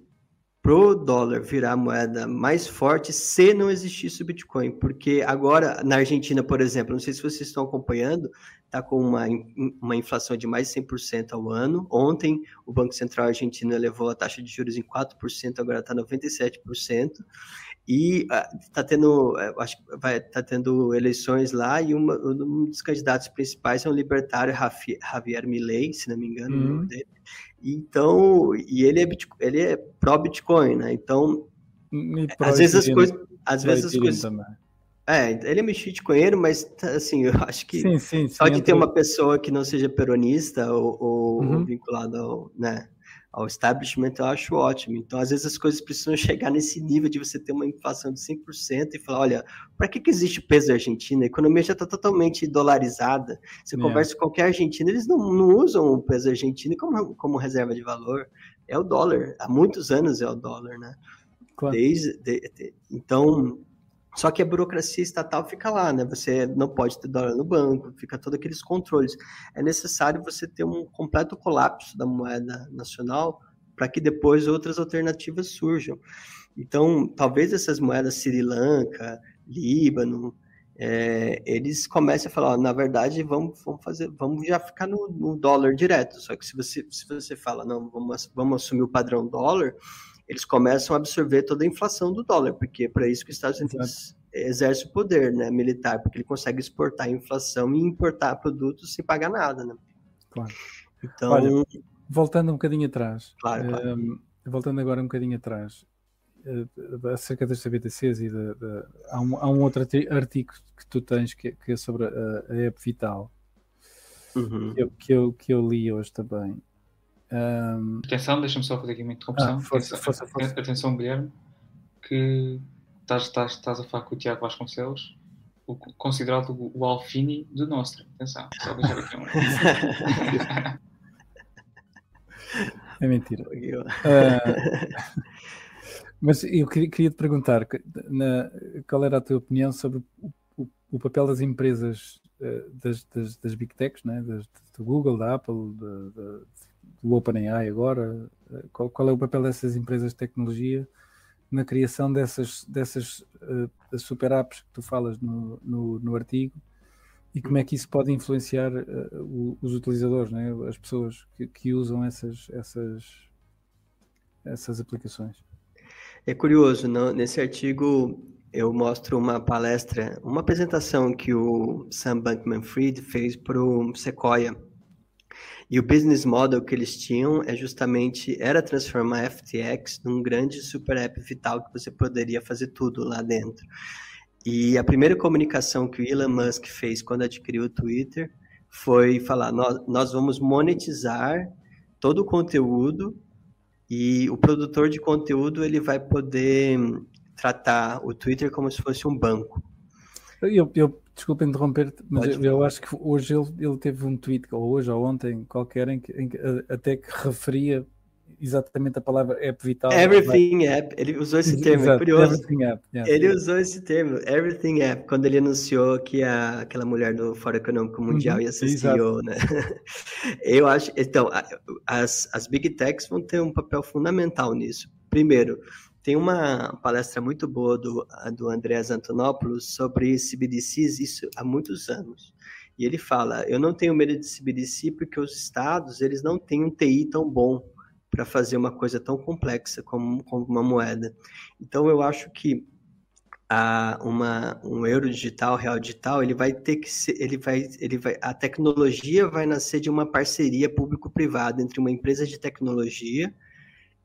pro dólar virar moeda mais forte se não existisse o Bitcoin, porque agora na Argentina, por exemplo, não sei se vocês estão acompanhando, está com uma, uma inflação de mais de 100% ao ano. Ontem, o Banco Central argentino elevou a taxa de juros em 4%, agora está 97%. E está uh, tendo, é, acho que vai tá tendo eleições lá e uma, um dos candidatos principais é um libertário Javier Milei, se não me engano, uhum. o nome uhum. dele. Então, e ele é, ele é pró Bitcoin, né? Então, às vezes as coisas, às vezes as coisas, também. É, ele é meio shitcoinheiro, mas assim, eu acho que sim, sim, só de ter uma pessoa que não seja peronista ou, ou uhum. vinculada ao, né, ao establishment, eu acho ótimo. Então, às vezes as coisas precisam chegar nesse nível de você ter uma inflação de 100% e falar, olha, para que, que existe o peso da Argentina? A economia já está totalmente dolarizada. Você é. conversa com qualquer argentino, eles não, não usam o peso argentino como, como reserva de valor. É o dólar. Há muitos anos é o dólar, né? Claro. Desde, de, de, então, Só que a burocracia estatal fica lá, né? Você não pode ter dólar no banco, fica todos aqueles controles. É necessário você ter um completo colapso da moeda nacional para que depois outras alternativas surjam. Então, talvez essas moedas Sri Lanka, Líbano, é, eles comecem a falar, ó, na verdade, vamos, vamos fazer, vamos já ficar no, no, dólar direto. Só que se você, se você fala, não, vamos, vamos assumir o padrão dólar, eles começam a absorver toda a inflação do dólar, porque é para isso que os Estados Unidos Exato. exerce o poder né, militar, porque ele consegue exportar a inflação e importar produtos sem pagar nada. Né? Claro. Então, Olha, voltando um bocadinho atrás, claro, claro. Um, voltando agora um bocadinho atrás, uh, acerca das CBTCs e de, de, há, um, há um outro artigo que tu tens que, que é sobre a, a App Vital, uhum. que, eu, que, eu, que eu li hoje também. Um... Atenção, deixa-me só fazer aqui uma interrupção. Ah, força, força, força. Atenção, Guilherme, que estás, estás, estás a falar com o Tiago Vasconcelos, o, considerado o, Alfini do Nostra. Atenção, só deixar aqui um. é mentira. Uh, mas eu queria, queria te perguntar na, qual era a tua opinião sobre o, o, o papel das empresas uh, das, das, das, Big Techs, né? das, do Google, da Apple, do OpenAI agora? Qual, qual, é o papel dessas empresas de tecnologia na criação dessas, dessas uh, super apps que tu falas no, no, no, artigo e como é que isso pode influenciar uh, os utilizadores, né? as pessoas que, que usam essas, essas, essas aplicações? É curioso, não? nesse artigo eu mostro uma palestra, uma apresentação que o Sam Bankman-Fried fez para o Sequoia, e o business model que eles tinham é justamente era transformar a FTX num grande super app vital que você poderia fazer tudo lá dentro. E a primeira comunicação que o Elon Musk fez quando adquiriu o Twitter foi falar: nós, nós vamos monetizar todo o conteúdo e o produtor de conteúdo ele vai poder tratar o Twitter como se fosse um banco. Eu, eu desculpa interromper, mas eu, eu, acho que hoje ele, ele teve um tweet, ou hoje ou ontem, qualquer, em que, em que até que referia exatamente a palavra app vital. Everything app, ele usou esse termo, é Exato, é curioso. Everything app, yeah. Ele usou esse termo, everything app, quando ele anunciou que a, aquela mulher do Fórum Econômico Mundial uhum, ia ser CEO, né? Eu acho, então, as, as big techs vão ter um papel fundamental nisso. Primeiro, tem uma palestra muito boa do, do Andrés Antonopoulos sobre CBDCs, isso há muitos anos. E ele fala, eu não tenho medo de CBDC porque os estados, eles não têm um TI tão bom para fazer uma coisa tão complexa como, como uma moeda. Então, eu acho que a, uma, um euro digital, real digital, ele vai ter que ser, ele vai, ele vai, a tecnologia vai nascer de uma parceria público-privada entre uma empresa de tecnologia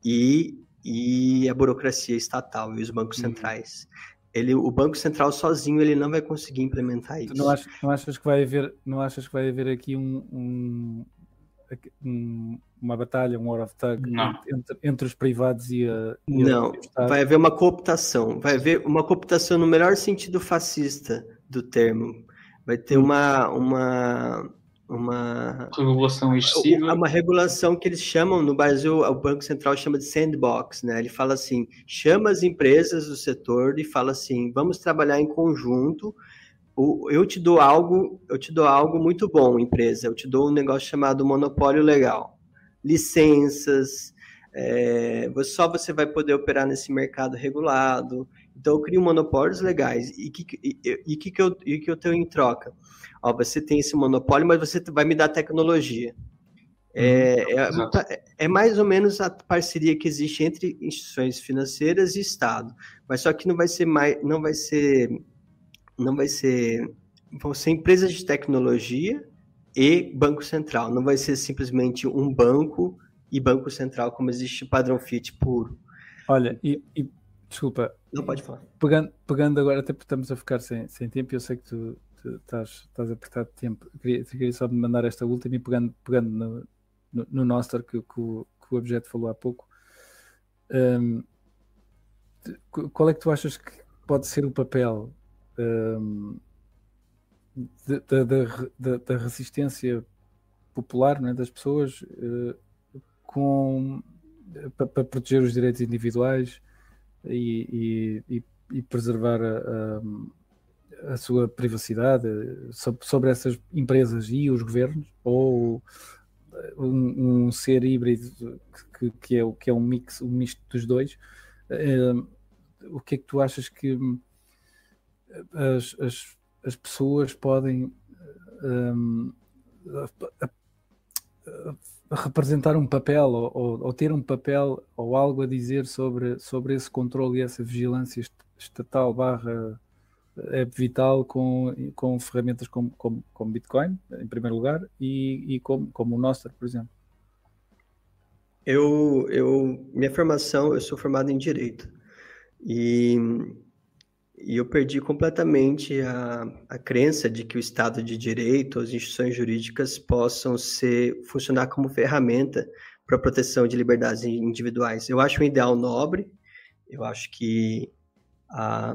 e e a burocracia estatal e os bancos uhum. centrais. Ele, o Banco Central sozinho ele não vai conseguir implementar isso. não, achas, não achas que vai haver, não achas que vai haver aqui um, um, um uma batalha, um war of tug entre, entre, os privados e a e Não, a vai haver uma cooptação, vai haver uma cooptação no melhor sentido fascista do termo. Vai ter hum. uma, uma uma regulação excessiva. Uma regulação que eles chamam no Brasil, o Banco Central chama de sandbox, né? Ele fala assim, chama as empresas do setor e fala assim, vamos trabalhar em conjunto. Eu te dou algo, eu te dou algo muito bom, empresa. Eu te dou um negócio chamado monopólio legal, licenças. É, só você vai poder operar nesse mercado regulado. Então eu crio monopólios legais e que e, e que, que eu e que eu tenho em troca ó, você tem esse monopólio, mas você vai me dar tecnologia. É, uhum. é, é, mais ou menos a parceria que existe entre instituições financeiras e Estado, mas só que não vai ser mais, não vai ser, não vai ser, vão ser empresas de tecnologia e banco central. Não vai ser simplesmente um banco e banco central como existe padrão Fiat puro. Olha, e, e desculpa. Não pode falar. Pegando, pegando agora, até porque estamos a ficar sem, sem tempo, eu sei que tu estás, estás apertado de tempo. Queria, queria só mandar esta última e pegando, pegando no, no, no que, que, que, o objeto falou há pouco. Um, qual é que tu achas que pode ser o papel um, da, resistência popular né, das pessoas uh, com para proteger os direitos individuais e, e, e preservar a, a, sua privacidade sobre, sobre essas empresas e os governos? Ou um, um ser híbrido que, que, é, que é um mix, um misto dos dois? Uh, o que é que tu achas que as, as, as pessoas podem um, representar um papel ou, ou, ou, ter um papel ou algo a dizer sobre, sobre esse controle e essa vigilância estatal barra é vital com, com ferramentas como, como, como Bitcoin, em primeiro lugar, e, e como, como o Nostra, por exemplo? Eu, eu, minha formação, eu sou formado em Direito. E e eu perdi completamente a, a crença de que o Estado de Direito, as instituições jurídicas possam ser funcionar como ferramenta para a proteção de liberdades individuais. Eu acho um ideal nobre, eu acho que a,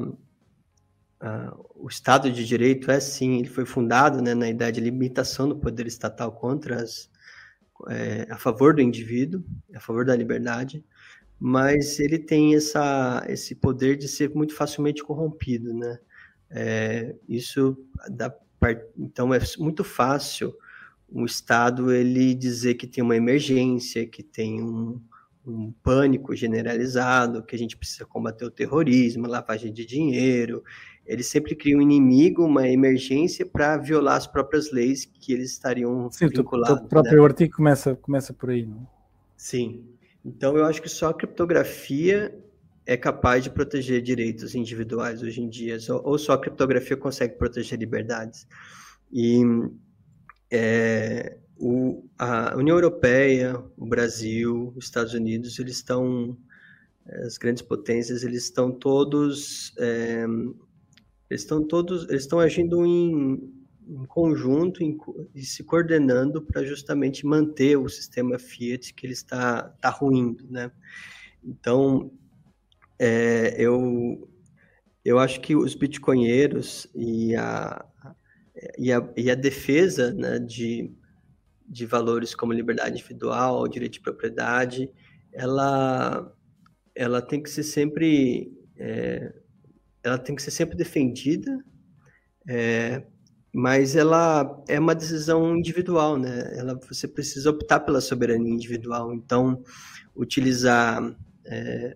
a, o Estado de Direito é sim, ele foi fundado né, na ideia de limitação do poder estatal contra as, é, a favor do indivíduo, a favor da liberdade, mas ele tem essa, esse poder de ser muito facilmente corrompido, né? É, isso dá, então é muito fácil um Estado ele dizer que tem uma emergência, que tem um, um pânico generalizado, que a gente precisa combater o terrorismo, lavagem de dinheiro. Ele sempre cria um inimigo, uma emergência para violar as próprias leis que eles estariam Sim, vinculados. O próprio né? artigo começa, começa por aí, não? Sim. Então, eu acho que só a criptografia é capaz de proteger direitos individuais hoje em dia, ou só a criptografia consegue proteger liberdades. E é, o, a União Europeia, o Brasil, os Estados Unidos, eles estão, as grandes potências, eles estão todos, é, eles estão todos, eles estão agindo em, em conjunto em, e se coordenando para justamente manter o sistema Fiat que ele está, está ruindo, né? Então, é, eu, eu acho que os bitcoinheiros e a, e a, e a defesa né, de, de valores como liberdade individual, direito de propriedade, ela, ela tem que ser sempre é, ela tem que ser sempre defendida é, mas ela é uma decisão individual, né? Ela, você precisa optar pela soberania individual. Então, utilizar é,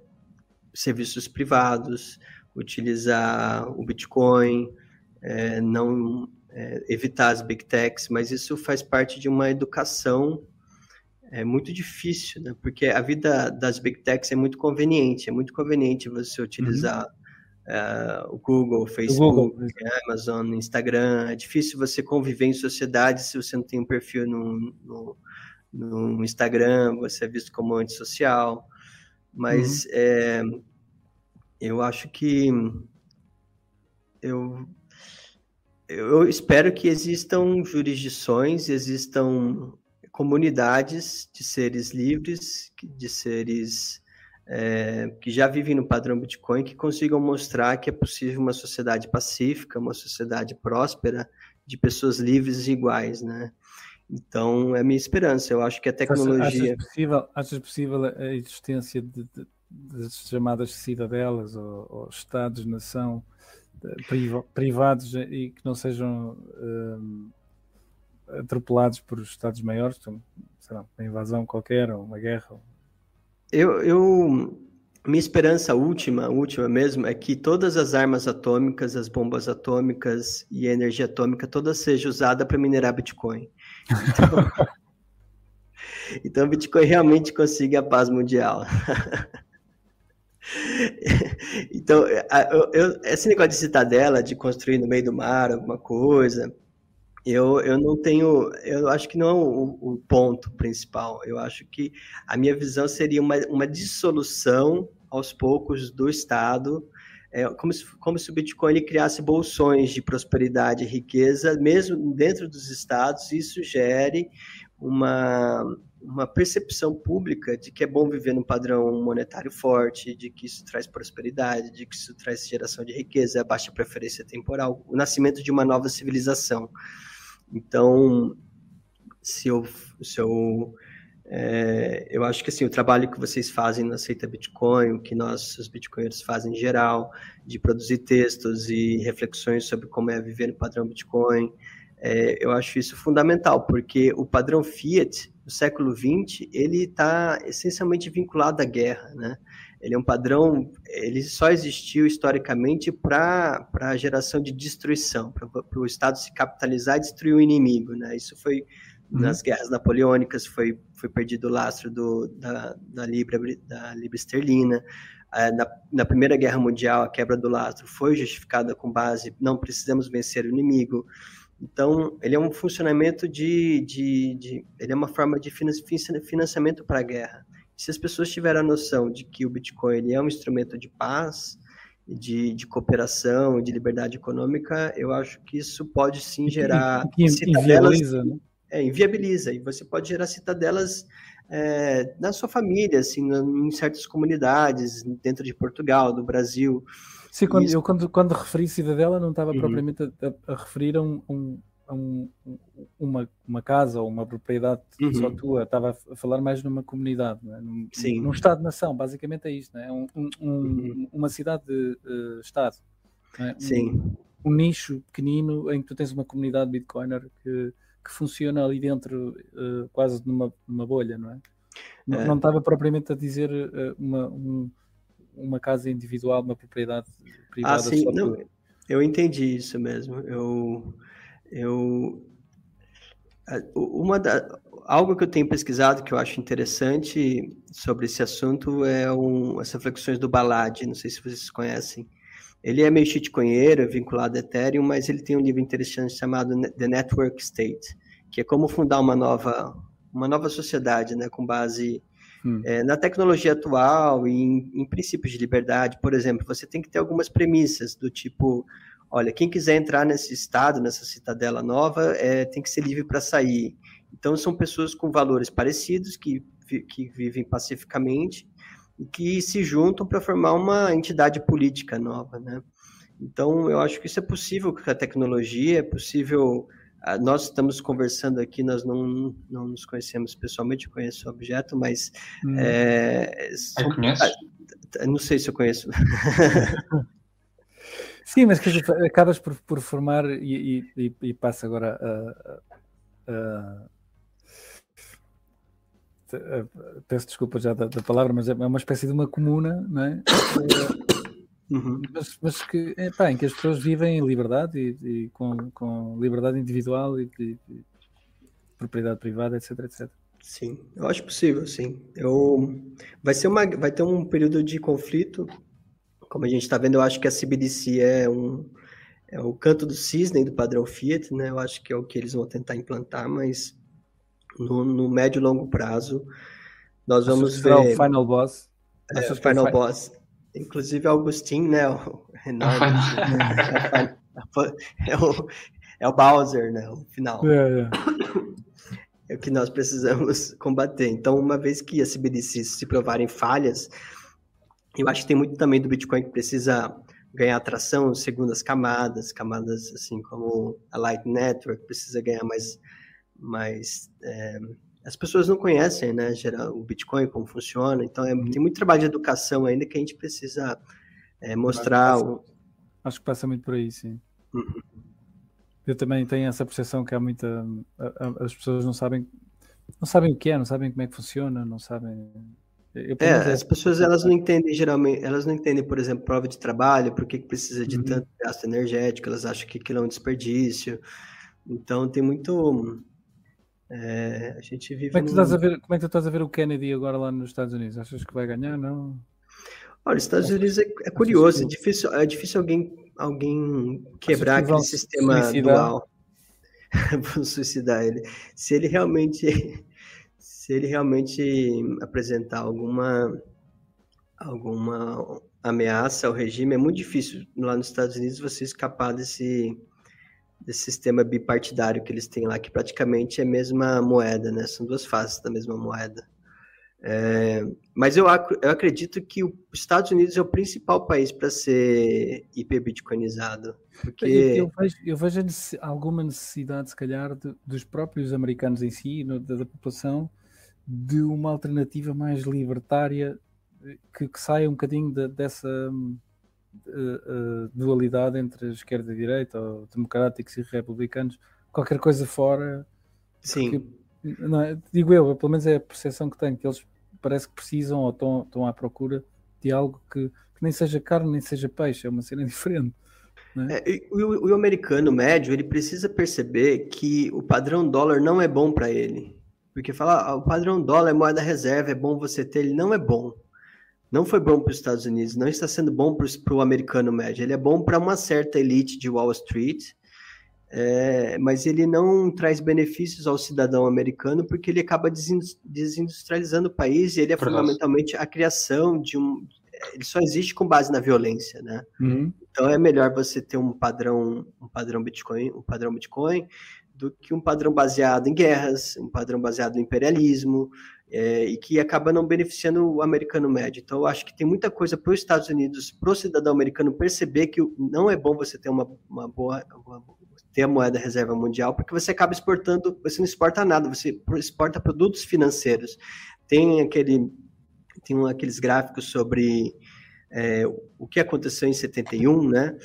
serviços privados, utilizar o Bitcoin, é, não é, evitar as big techs, mas isso faz parte de uma educação é muito difícil, né? Porque a vida das big techs é muito conveniente, é muito conveniente você utilizar uhum uh, o Google, o Facebook, Google. Amazon, Instagram. É difícil você conviver em sociedade se você não tem um perfil no, no, no Instagram, você é visto como antissocial. Mas uhum. é, eu acho que eu, eu espero que existam jurisdições, existam comunidades de seres livres, de seres é, que já vivem no padrão Bitcoin, que consigam mostrar que é possível uma sociedade pacífica, uma sociedade próspera, de pessoas livres e iguais, né? Então, é a minha esperança. Eu acho que a tecnologia... Achas possível, achas possível a existência de, de, das chamadas cidadelas ou, ou estados-nação privados e que não sejam um, atropelados por estados maiores, sei lá, uma invasão qualquer ou uma guerra? Eu, eu, minha esperança última, última mesmo, é que todas as armas atômicas, as bombas atômicas e a energia atômica, toda seja usada para minerar Bitcoin. Então, então, Bitcoin realmente consiga a paz mundial. então, eu, eu, esse negócio de citadela, de construir no meio do mar alguma coisa, eu, eu não tenho, eu acho que não é o, o, ponto principal. Eu acho que a minha visão seria uma, uma dissolução aos poucos do Estado, é, como, se, como se o Bitcoin ele criasse bolsões de prosperidade e riqueza, mesmo dentro dos estados, isso gere uma, uma percepção pública de que é bom viver num padrão monetário forte, de que isso traz prosperidade, de que isso traz geração de riqueza, baixa preferência temporal, o nascimento de uma nova civilização. Então, se eu, se eu É, eu acho que assim, o trabalho que vocês fazem na Aceita Bitcoin, o que nós, os bitcoinheiros, fazem em geral, de produzir textos e reflexões sobre como é viver no padrão Bitcoin, é, eu acho isso fundamental, porque o padrão Fiat, no século XX, ele está essencialmente vinculado à guerra, né? Ele é um padrão, ele só existiu historicamente para a geração de destruição, para o Estado se capitalizar e destruir o inimigo, né? Isso foi uhum. nas guerras napoleônicas, foi, foi perdido o lastro do, da, da, libra, da libra esterlina, é, na, na, Primeira Guerra Mundial, a quebra do lastro foi justificada com base não precisamos vencer o inimigo. Então, ele é um funcionamento de, de, de ele é uma forma de financiamento para a guerra. Se as pessoas tiverem a noção de que o Bitcoin ele é um instrumento de paz, de, de cooperação, de liberdade econômica, eu acho que isso pode sim gerar que, que inviabiliza, né? É, inviabiliza. E você pode gerar citadelas é, na sua família, assim, em certas comunidades, dentro de Portugal, do Brasil. Sim, quando, Isso... eu quando, quando referi cidadela não estava uhum. propriamente a, a, referir a, um, um, a um, uma, uma casa ou uma propriedade uhum. só tua, estava a falar mais numa comunidade, é? num, Sim. num Estado-nação, basicamente é isto, é? um, uhum. uma cidade-Estado. De, uh, é? Sim. Um, nicho pequenino em que tu tens uma comunidade Bitcoiner que, que funciona ali dentro uh, quase numa, numa bolha, não é? Não, é. não estava propriamente a dizer uh, uma, um, uma casa individual, uma propriedade privada. Ah, sim, não, eu entendi isso mesmo. Eu, eu, uma da, algo que eu tenho pesquisado que eu acho interessante sobre esse assunto é um, as reflexões do Balad, não sei se vocês conhecem. Ele é meio shitcoinheiro, é vinculado a Ethereum, mas ele tem um livro interessante chamado The Network State, que é como fundar uma nova, uma nova sociedade, né, com base Hum. É, na tecnologia atual e em, em, princípios de liberdade, por exemplo, você tem que ter algumas premissas do tipo, olha, quem quiser entrar nesse estado, nessa citadela nova, é, tem que ser livre para sair. Então, são pessoas com valores parecidos, que, que vivem pacificamente e que se juntam para formar uma entidade política nova, né? Então, eu acho que isso é possível com a tecnologia, é possível ah, nós estamos conversando aqui, nós não, não nos conhecemos pessoalmente, eu conheço o objeto, mas. Hum. É, são, ah, não sei se eu conheço. Sim, mas que acabas por, por formar e, e, e passa agora a, a, a, peço desculpa já da, da, palavra, mas é uma espécie de uma comuna, não é? Uhum. Mas, mas, que, é, pá, em que as pessoas vivem em liberdade e, e com, com, liberdade individual e, e, e, propriedade privada, etc, etc. Sim, eu acho possível, sim. Eu, vai, ser uma, vai ter um período de conflito, como a gente está vendo, eu acho que a CBDC é um é o canto do cisne do padrão Fiat, né? Eu acho que é o que eles vão tentar implantar, mas no, no médio e longo prazo nós vamos ver... o final boss. É, o final boss. Inclusive Augustin, né? O Renato. Né? é, o, é o Bowser, né? O final. É, é. é, o que nós precisamos combater. Então, uma vez que as CBDCs se provarem falhas, eu acho que tem muito também do Bitcoin que precisa ganhar atração segundo as camadas, camadas assim como a Light Network precisa ganhar mais, mais é, as pessoas não conhecem, né, geral, o Bitcoin, como funciona, então é, uhum. tem muito trabalho de educação ainda que a gente precisa é, mostrar. Acho que, passa, acho que, passa, muito por aí, sim. Uhum. Eu também tenho essa percepção que há muita. As pessoas não sabem, não sabem o que é, não sabem como é que funciona, não sabem. Eu, é, as pessoas elas não entendem geralmente, elas não entendem, por exemplo, prova de trabalho, por que precisa de uhum. tanto gasto energético, elas acham que aquilo é um desperdício. Então tem muito é, a gente vive. Como é, que tu estás a ver, como é que tu estás a ver o Kennedy agora lá nos Estados Unidos? Achas que vai ganhar? Não? Olha, os Estados Unidos é, é curioso, é difícil, é difícil alguém, alguém quebrar que aquele sistema suicidar? dual. Vão suicidar ele. Se ele realmente, se ele realmente apresentar alguma, alguma ameaça ao regime, é muito difícil lá nos Estados Unidos você escapar desse desse sistema bipartidário que eles têm lá, que praticamente é a mesma moeda, né? São duas faces da mesma moeda. É, mas eu, eu acredito que os Estados Unidos é o principal país para ser hiperbitcoinizado. Porque... Eu, vejo, eu vejo alguma necessidade, se calhar, de, dos próprios americanos em si, da, da, população, de uma alternativa mais libertária que, que saia um bocadinho de, dessa uh, uh, dualidade entre esquerda e direita, ou democráticos e republicanos, qualquer coisa fora. Sim. Porque, é, digo eu, pelo menos é a percepção que tenho, que eles parece que precisam ou estão, estão à procura de algo que, que nem seja carne, nem seja peixe, é uma cena diferente. Né? É, o, o, americano médio ele precisa perceber que o padrão dólar não é bom para ele. Porque falar ah, o padrão dólar é moeda reserva, é bom você ter, ele não é bom. Não foi bom para os Estados Unidos, não está sendo bom para o americano médio. Ele é bom para uma certa elite de Wall Street, é, mas ele não traz benefícios ao cidadão americano porque ele acaba desindustrializando o país e ele é fundamentalmente a criação de um. Ele só existe com base na violência, né? Uhum. Então é melhor você ter um padrão, um padrão Bitcoin, um padrão Bitcoin, do que um padrão baseado em guerras, um padrão baseado no imperialismo, é, e que acaba não beneficiando o americano médio. Então, eu acho que tem muita coisa para os Estados Unidos, para o cidadão americano perceber que não é bom você ter uma, uma boa uma, ter a moeda reserva mundial, porque você acaba exportando, você não exporta nada, você exporta produtos financeiros. Tem aquele tem um, aqueles gráficos sobre é, o que aconteceu em 71, né?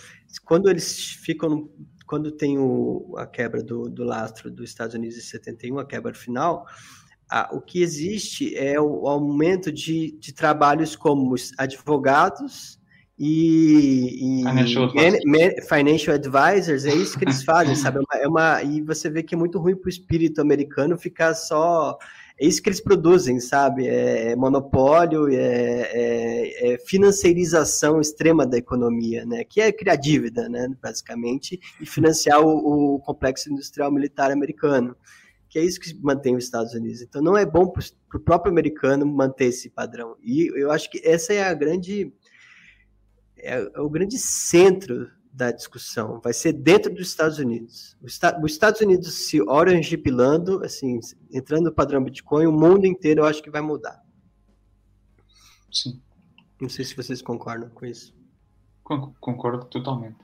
Quando eles ficam, quando tem o, a quebra do, do lastro dos Estados Unidos em 71, a quebra final, a, o que existe é o, aumento de, de trabalhos como advogados e, e financial, advisors. financial, advisors. é isso que eles fazem, sabe? É uma, é uma, e você vê que é muito ruim para o espírito americano ficar só é isso que eles produzem, sabe? É, é monopólio, é, é, é, financeirização extrema da economia, né? Que é criar dívida, né? Basicamente, e financiar o, o complexo industrial militar americano. Que é isso que mantém os Estados Unidos. Então, não é bom para o próprio americano manter esse padrão. E eu acho que essa é a grande. É, é o grande centro da discussão vai ser dentro dos Estados Unidos. Os Estados Unidos se orange pilando, assim, entrando no padrão Bitcoin, o mundo inteiro eu acho que vai mudar. Sim. Não sei se vocês concordam com isso. Concordo totalmente.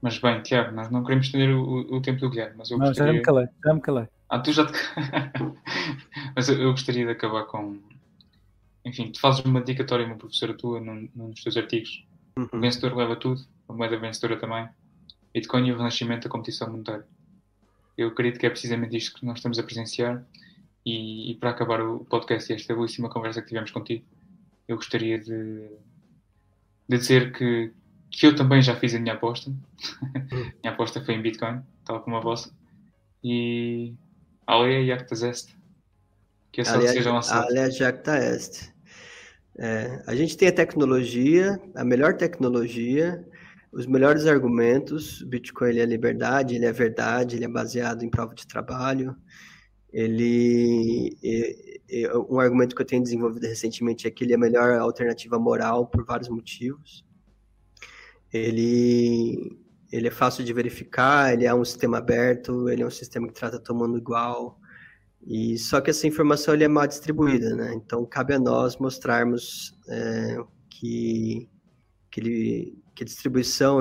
Mas bem, Tiago, nós não queremos estender o, o, tempo do Guilherme, mas eu não, gostaria... já me calei, já me calei. Ah, tu já te... mas eu, eu, gostaria de acabar com... Enfim, tu fazes uma dedicatória a uma professora tua num, num dos teus artigos. Uhum. O vencedor leva tudo a moeda vencedora também, Bitcoin e o renascimento da competição monetária. Eu acredito que é precisamente isto que nós estamos a presenciar e, e para acabar o podcast e esta belíssima conversa que tivemos contigo, eu gostaria de, de dizer que, que eu também já fiz a minha aposta. minha aposta foi em Bitcoin, tal como a vossa. E Alea Jactas Est. Que a sorte seja lançada. Alea Jacta Est. É, a gente tem a tecnologia, a melhor tecnologia, os melhores argumentos. O Bitcoin ele é liberdade, ele é verdade, ele é baseado em prova de trabalho. Ele um argumento que eu tenho desenvolvido recentemente é que ele é a melhor alternativa moral por vários motivos. Ele ele é fácil de verificar, ele é um sistema aberto, ele é um sistema que trata todo mundo igual. E só que essa informação ele é mal distribuída, né? Então cabe a nós mostrarmos é, que que ele que a distribuição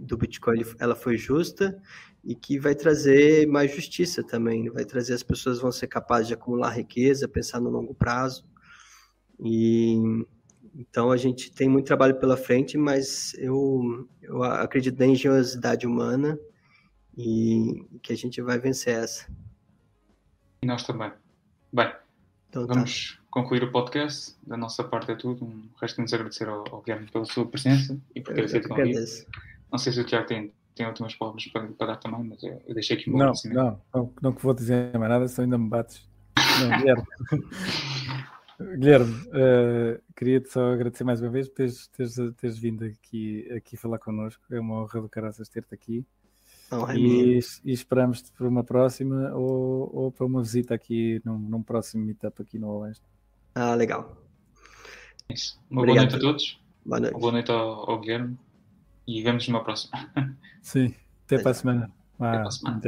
do Bitcoin ela foi justa e que vai trazer mais justiça também, vai trazer as pessoas vão ser capazes de acumular riqueza, pensar no longo prazo. E então a gente tem muito trabalho pela frente, mas eu, eu acredito na engenhosidade humana e que a gente vai vencer essa. E nós também. Bem, então, tá. vamos tá concluir o podcast. Da nossa parte é tudo. Um resta-nos agradecer ao, ao Guilherme pela sua presença e por ter aceito o convite. Não sei se o Tiago tem, tem últimas palavras para, para dar também, mas eu, eu deixei aqui um não, não, não, não que vou dizer mais nada, só ainda me bates. Não, Guilherme. Guilherme, uh, queria-te só agradecer mais uma vez por teres, teres, teres vindo aqui, aqui falar connosco. É uma honra do caraças ter-te aqui. Oh, e, e, esperamos por uma próxima ou, ou para uma visita aqui num, num próximo meetup aqui no Oeste. Ah, legal. Isso. Uma Obrigado. boa noite a todos. Boa noite. Uma boa noite ao, ao Guilherme e vemos numa próxima. Sim, até, até para a semana. Até para a semana.